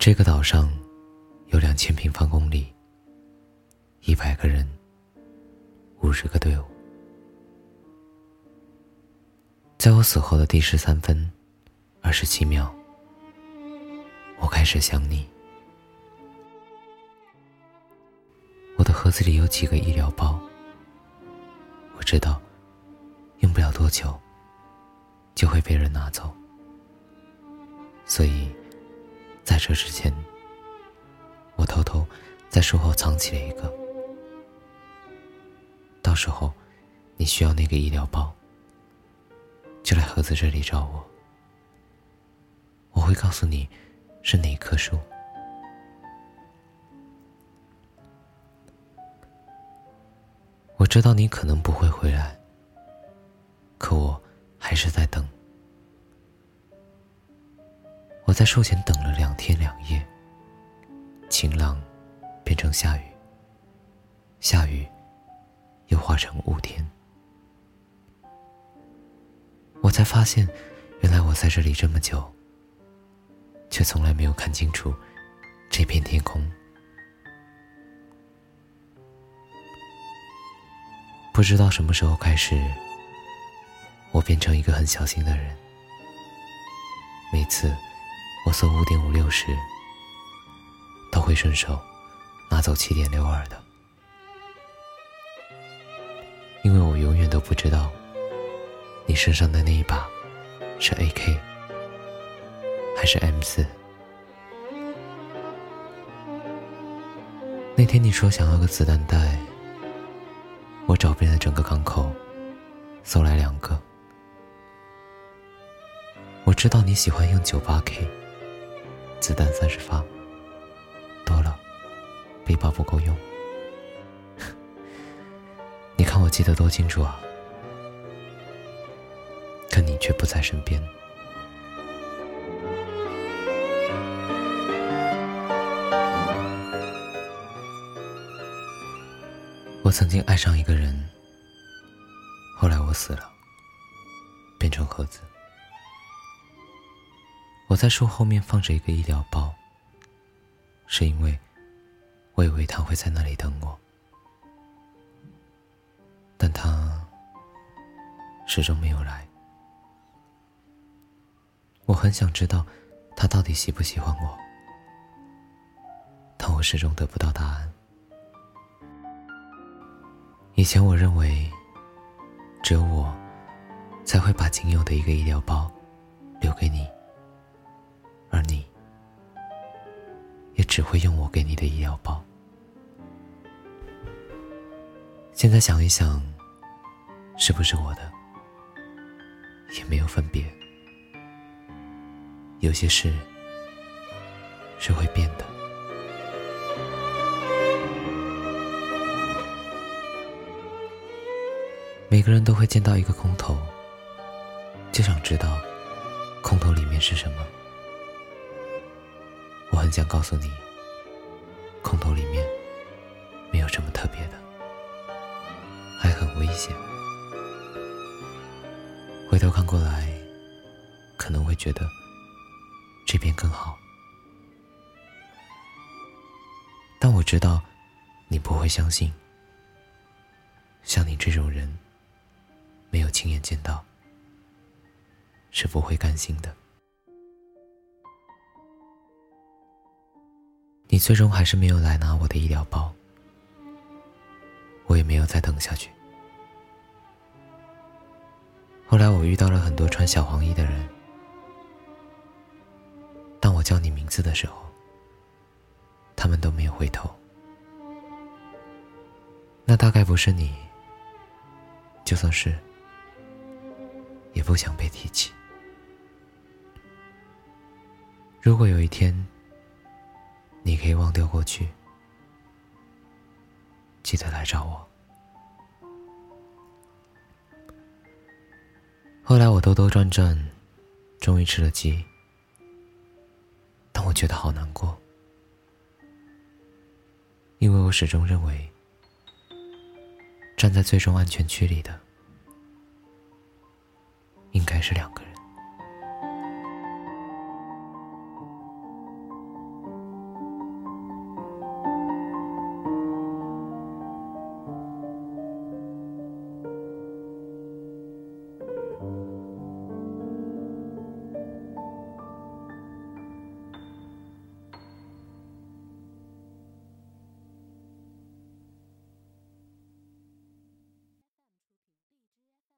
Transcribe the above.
这个岛上有两千平方公里，一百个人，五十个队伍。在我死后的第十三分二十七秒，我开始想你。我的盒子里有几个医疗包，我知道用不了多久就会被人拿走，所以。这之前，我偷偷在书后藏起了一个。到时候，你需要那个医疗包，就来盒子这里找我。我会告诉你，是哪棵树。我知道你可能不会回来，可我还是在等。我在树前等了两天两夜，晴朗变成下雨，下雨又化成雾天。我才发现，原来我在这里这么久，却从来没有看清楚这片天空。不知道什么时候开始，我变成一个很小心的人，每次。我搜五点五六时，都会顺手拿走七点六二的，因为我永远都不知道你身上的那一把是 AK 还是 M 四。那天你说想要个子弹袋，我找遍了整个港口，搜来两个。我知道你喜欢用九八 K。子弹三十发，多了，背包不够用。你看我记得多清楚啊，可你却不在身边。我曾经爱上一个人，后来我死了，变成盒子。我在树后面放着一个医疗包，是因为我以为他会在那里等我，但他始终没有来。我很想知道他到底喜不喜欢我，但我始终得不到答案。以前我认为，只有我才会把仅有的一个医疗包留给你。而你，也只会用我给你的医药包。现在想一想，是不是我的，也没有分别。有些事是会变的。每个人都会见到一个空头，就想知道空头里面是什么。很想告诉你，空投里面没有什么特别的，还很危险。回头看过来，可能会觉得这边更好，但我知道你不会相信。像你这种人，没有亲眼见到，是不会甘心的。最终还是没有来拿我的医疗包，我也没有再等下去。后来我遇到了很多穿小黄衣的人，当我叫你名字的时候，他们都没有回头。那大概不是你，就算是，也不想被提起。如果有一天，你可以忘掉过去，记得来找我。后来我兜兜转转，终于吃了鸡，但我觉得好难过，因为我始终认为，站在最终安全区里的，应该是两个人。